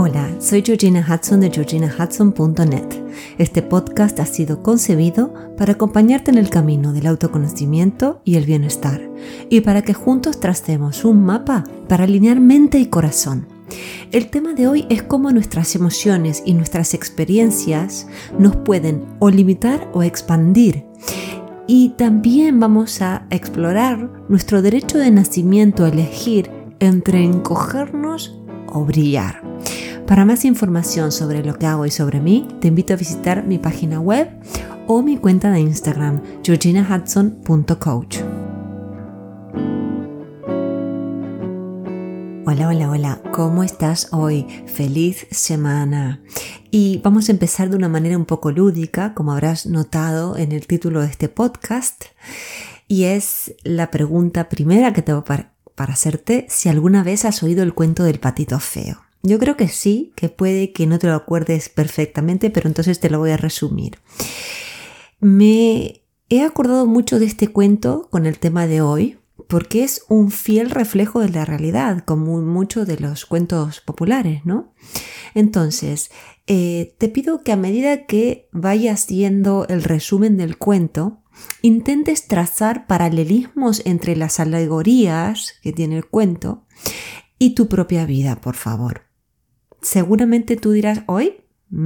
Hola, soy Georgina Hudson de georginahudson.net. Este podcast ha sido concebido para acompañarte en el camino del autoconocimiento y el bienestar y para que juntos tracemos un mapa para alinear mente y corazón. El tema de hoy es cómo nuestras emociones y nuestras experiencias nos pueden o limitar o expandir. Y también vamos a explorar nuestro derecho de nacimiento a elegir entre encogernos o brillar. Para más información sobre lo que hago y sobre mí, te invito a visitar mi página web o mi cuenta de Instagram, georginahudson.coach. Hola, hola, hola, ¿cómo estás hoy? Feliz semana. Y vamos a empezar de una manera un poco lúdica, como habrás notado en el título de este podcast. Y es la pregunta primera que tengo para, para hacerte si alguna vez has oído el cuento del patito feo. Yo creo que sí, que puede que no te lo acuerdes perfectamente, pero entonces te lo voy a resumir. Me he acordado mucho de este cuento con el tema de hoy, porque es un fiel reflejo de la realidad, como muchos de los cuentos populares, ¿no? Entonces, eh, te pido que a medida que vayas viendo el resumen del cuento, intentes trazar paralelismos entre las alegorías que tiene el cuento y tu propia vida, por favor seguramente tú dirás, hoy,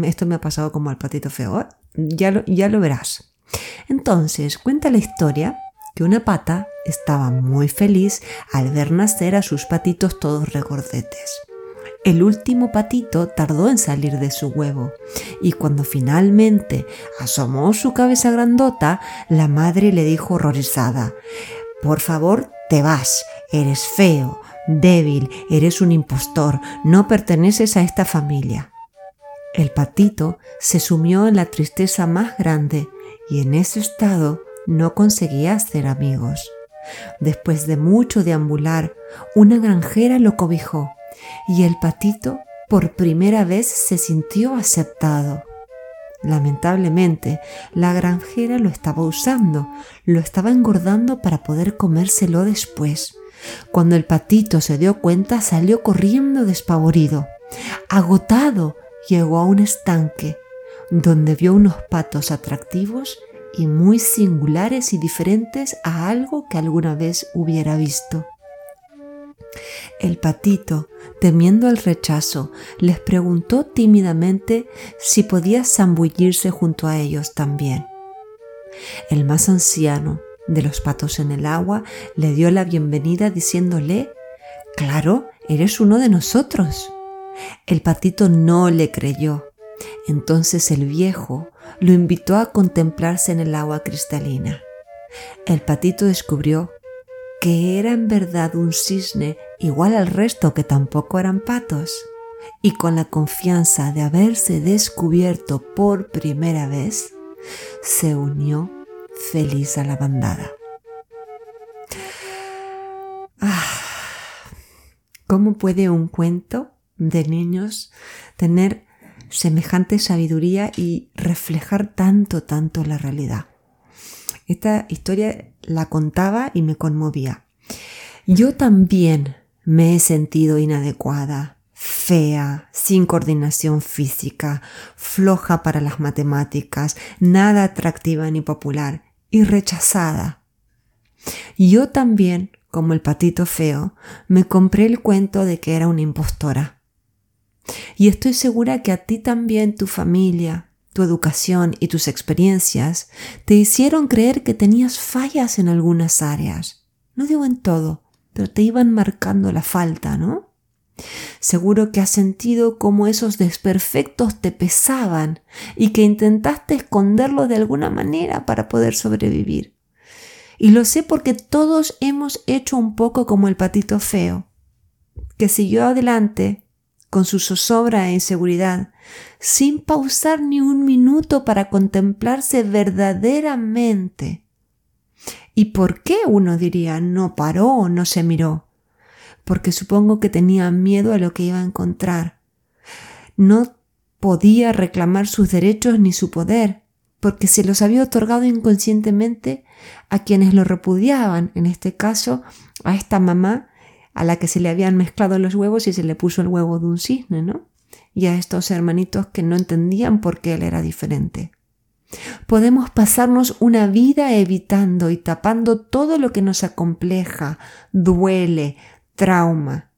esto me ha pasado como al patito feo, ya lo, ya lo verás. Entonces, cuenta la historia que una pata estaba muy feliz al ver nacer a sus patitos todos regordetes. El último patito tardó en salir de su huevo y cuando finalmente asomó su cabeza grandota, la madre le dijo horrorizada, Por favor, te vas, eres feo, débil, eres un impostor, no perteneces a esta familia. El patito se sumió en la tristeza más grande y en ese estado no conseguía hacer amigos. Después de mucho deambular, una granjera lo cobijó y el patito por primera vez se sintió aceptado. Lamentablemente, la granjera lo estaba usando, lo estaba engordando para poder comérselo después. Cuando el patito se dio cuenta, salió corriendo despavorido. Agotado, llegó a un estanque, donde vio unos patos atractivos y muy singulares y diferentes a algo que alguna vez hubiera visto. El patito, temiendo el rechazo, les preguntó tímidamente si podía zambullirse junto a ellos también. El más anciano, de los patos en el agua, le dio la bienvenida diciéndole, Claro, eres uno de nosotros. El patito no le creyó. Entonces el viejo lo invitó a contemplarse en el agua cristalina. El patito descubrió que era en verdad un cisne igual al resto que tampoco eran patos, y con la confianza de haberse descubierto por primera vez, se unió feliz a la bandada. Ah, ¿Cómo puede un cuento de niños tener semejante sabiduría y reflejar tanto, tanto la realidad? Esta historia la contaba y me conmovía. Yo también me he sentido inadecuada, fea, sin coordinación física, floja para las matemáticas, nada atractiva ni popular y rechazada. Yo también, como el patito feo, me compré el cuento de que era una impostora. Y estoy segura que a ti también tu familia, tu educación y tus experiencias te hicieron creer que tenías fallas en algunas áreas. No digo en todo, pero te iban marcando la falta, ¿no? Seguro que has sentido como esos desperfectos te pesaban y que intentaste esconderlos de alguna manera para poder sobrevivir. Y lo sé porque todos hemos hecho un poco como el patito feo, que siguió adelante con su zozobra e inseguridad, sin pausar ni un minuto para contemplarse verdaderamente. ¿Y por qué uno diría no paró no se miró? Porque supongo que tenía miedo a lo que iba a encontrar. No podía reclamar sus derechos ni su poder, porque se los había otorgado inconscientemente a quienes lo repudiaban, en este caso a esta mamá a la que se le habían mezclado los huevos y se le puso el huevo de un cisne, ¿no? y a estos hermanitos que no entendían por qué él era diferente. Podemos pasarnos una vida evitando y tapando todo lo que nos acompleja, duele, trauma.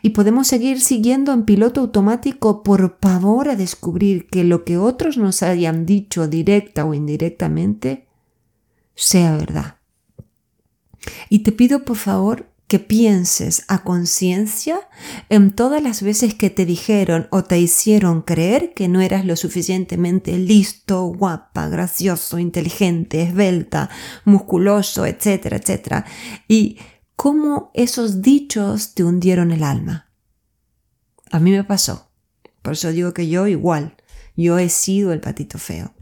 Y podemos seguir siguiendo en piloto automático por pavor a descubrir que lo que otros nos hayan dicho directa o indirectamente sea verdad. Y te pido por favor que pienses a conciencia en todas las veces que te dijeron o te hicieron creer que no eras lo suficientemente listo, guapa, gracioso, inteligente, esbelta, musculoso, etcétera, etcétera. Y cómo esos dichos te hundieron el alma. A mí me pasó. Por eso digo que yo igual, yo he sido el patito feo.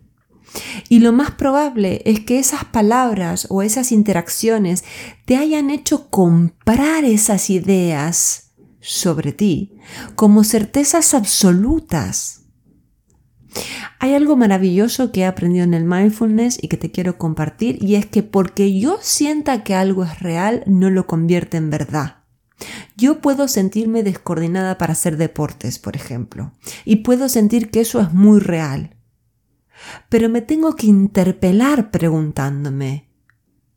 Y lo más probable es que esas palabras o esas interacciones te hayan hecho comprar esas ideas sobre ti como certezas absolutas. Hay algo maravilloso que he aprendido en el mindfulness y que te quiero compartir y es que porque yo sienta que algo es real no lo convierte en verdad. Yo puedo sentirme descoordinada para hacer deportes, por ejemplo, y puedo sentir que eso es muy real pero me tengo que interpelar preguntándome,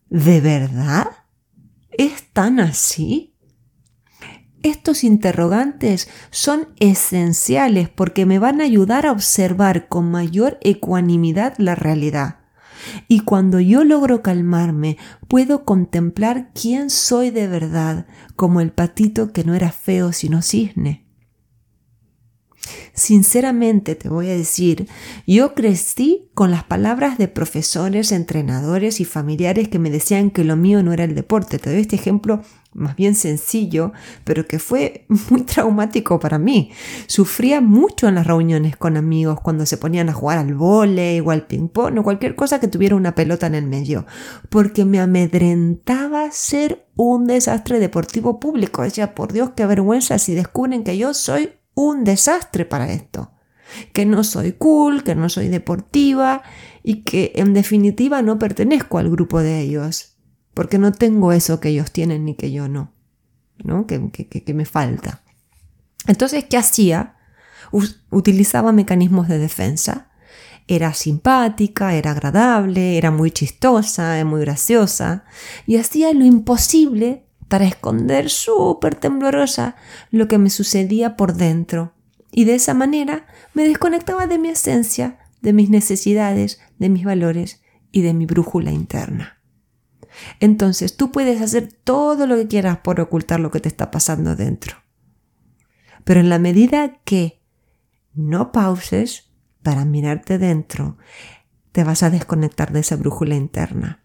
¿de verdad? ¿Es tan así? Estos interrogantes son esenciales porque me van a ayudar a observar con mayor ecuanimidad la realidad. Y cuando yo logro calmarme, puedo contemplar quién soy de verdad, como el patito que no era feo sino cisne. Sinceramente te voy a decir, yo crecí con las palabras de profesores, entrenadores y familiares que me decían que lo mío no era el deporte. Te doy este ejemplo más bien sencillo, pero que fue muy traumático para mí. Sufría mucho en las reuniones con amigos cuando se ponían a jugar al vole o al ping-pong o cualquier cosa que tuviera una pelota en el medio, porque me amedrentaba ser un desastre deportivo público. Decía, por Dios, qué vergüenza si descubren que yo soy un desastre para esto. Que no soy cool, que no soy deportiva y que en definitiva no pertenezco al grupo de ellos. Porque no tengo eso que ellos tienen ni que yo no. ¿no? Que, que me falta. Entonces, ¿qué hacía? utilizaba mecanismos de defensa. Era simpática, era agradable, era muy chistosa, muy graciosa y hacía lo imposible para esconder súper temblorosa lo que me sucedía por dentro. Y de esa manera me desconectaba de mi esencia, de mis necesidades, de mis valores y de mi brújula interna. Entonces tú puedes hacer todo lo que quieras por ocultar lo que te está pasando dentro. Pero en la medida que no pauses para mirarte dentro, te vas a desconectar de esa brújula interna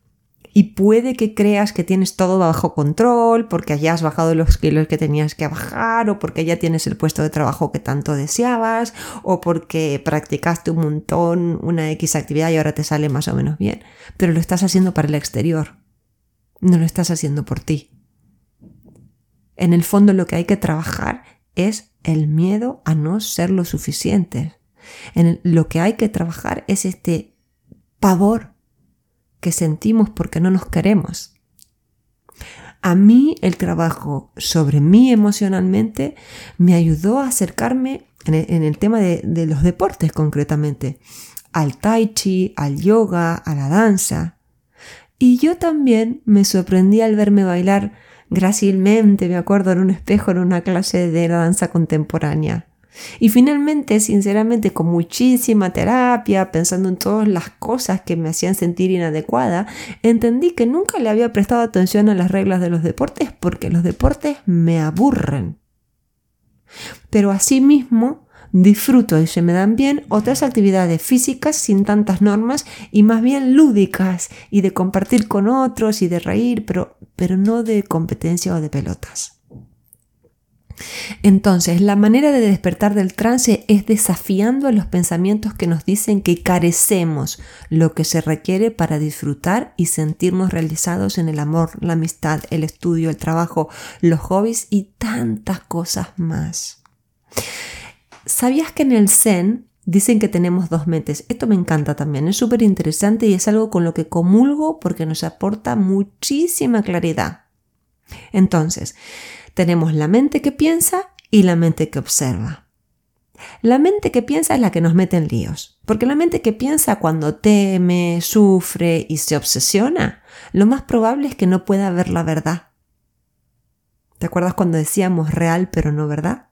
y puede que creas que tienes todo bajo control porque hayas bajado los kilos que tenías que bajar o porque ya tienes el puesto de trabajo que tanto deseabas o porque practicaste un montón una X actividad y ahora te sale más o menos bien. Pero lo estás haciendo para el exterior, no lo estás haciendo por ti. En el fondo lo que hay que trabajar es el miedo a no ser lo suficiente. En lo que hay que trabajar es este pavor que sentimos porque no nos queremos. A mí el trabajo sobre mí emocionalmente me ayudó a acercarme en el, tema de, los deportes concretamente, al tai chi, al yoga, a la danza. Y yo también me sorprendí al verme bailar grácilmente, me acuerdo, en un espejo en una clase de danza contemporánea. Y finalmente, sinceramente, con muchísima terapia, pensando en todas las cosas que me hacían sentir inadecuada, entendí que nunca le había prestado atención a las reglas de los deportes porque los deportes me aburren. Pero asimismo, disfruto y se me dan bien otras actividades físicas sin tantas normas y más bien lúdicas y de compartir con otros y de reír, pero, pero no de competencia o de pelotas. Entonces, la manera de despertar del trance es desafiando a los pensamientos que nos dicen que carecemos lo que se requiere para disfrutar y sentirnos realizados en el amor, la amistad, el estudio, el trabajo, los hobbies y tantas cosas más. ¿Sabías que en el Zen dicen que tenemos dos mentes? Esto me encanta también, es súper interesante y es algo con lo que comulgo porque nos aporta muchísima claridad. Entonces, tenemos la mente que piensa y la mente que observa. La mente que piensa es la que nos mete en líos, porque la mente que piensa cuando teme, sufre y se obsesiona, lo más probable es que no pueda ver la verdad. ¿Te acuerdas cuando decíamos real pero no verdad?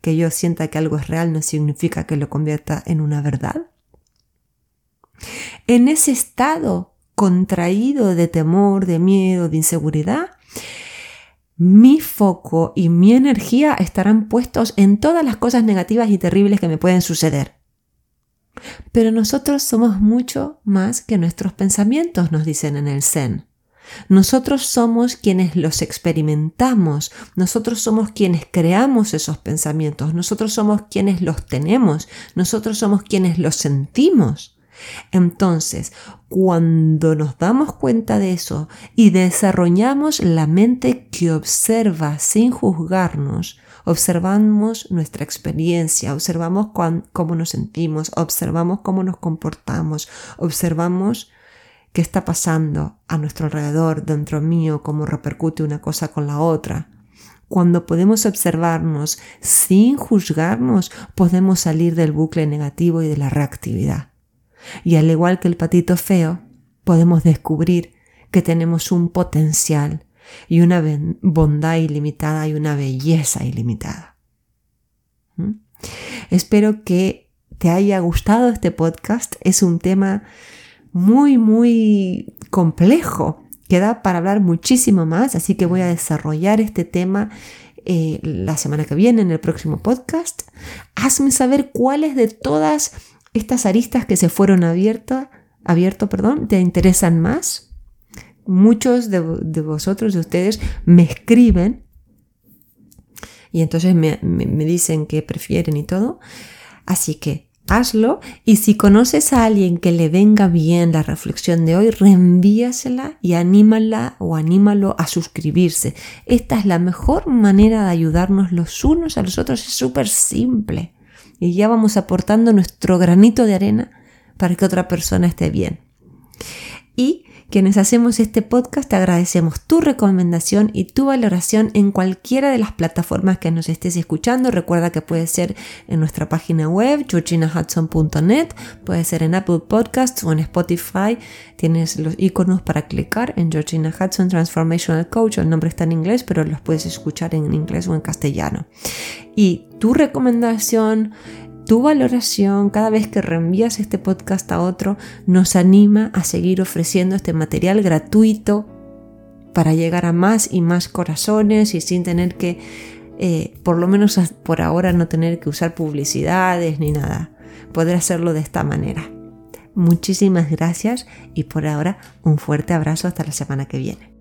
Que yo sienta que algo es real no significa que lo convierta en una verdad. En ese estado contraído de temor, de miedo, de inseguridad, mi foco y mi energía estarán puestos en todas las cosas negativas y terribles que me pueden suceder. Pero nosotros somos mucho más que nuestros pensamientos, nos dicen en el Zen. Nosotros somos quienes los experimentamos, nosotros somos quienes creamos esos pensamientos, nosotros somos quienes los tenemos, nosotros somos quienes los sentimos. Entonces, cuando nos damos cuenta de eso y desarrollamos la mente que observa sin juzgarnos, observamos nuestra experiencia, observamos cómo nos sentimos, observamos cómo nos comportamos, observamos qué está pasando a nuestro alrededor, dentro mío, cómo repercute una cosa con la otra. Cuando podemos observarnos sin juzgarnos, podemos salir del bucle negativo y de la reactividad. Y al igual que el patito feo, podemos descubrir que tenemos un potencial y una bondad ilimitada y una belleza ilimitada. ¿Mm? Espero que te haya gustado este podcast. Es un tema muy, muy complejo que da para hablar muchísimo más, así que voy a desarrollar este tema eh, la semana que viene en el próximo podcast. Hazme saber cuáles de todas estas aristas que se fueron abiertas, abierto, perdón, te interesan más. Muchos de, vosotros, de ustedes, me escriben y entonces me, me dicen que prefieren y todo. Así que hazlo y si conoces a alguien que le venga bien la reflexión de hoy, reenvíasela y anímala o anímalo a suscribirse. Esta es la mejor manera de ayudarnos los unos a los otros, es súper simple y ya vamos aportando nuestro granito de arena para que otra persona esté bien. Y quienes hacemos este podcast te agradecemos tu recomendación y tu valoración en cualquiera de las plataformas que nos estés escuchando. Recuerda que puede ser en nuestra página web, georginahudson.net, puede ser en Apple Podcasts o en Spotify. Tienes los iconos para clicar en Georgina Hudson Transformational Coach. El nombre está en inglés, pero los puedes escuchar en inglés o en castellano. Y tu recomendación, tu valoración cada vez que reenvías este podcast a otro nos anima a seguir ofreciendo este material gratuito para llegar a más y más corazones y sin tener que, eh, por lo menos por ahora, no tener que usar publicidades ni nada. Poder hacerlo de esta manera. Muchísimas gracias y por ahora un fuerte abrazo hasta la semana que viene.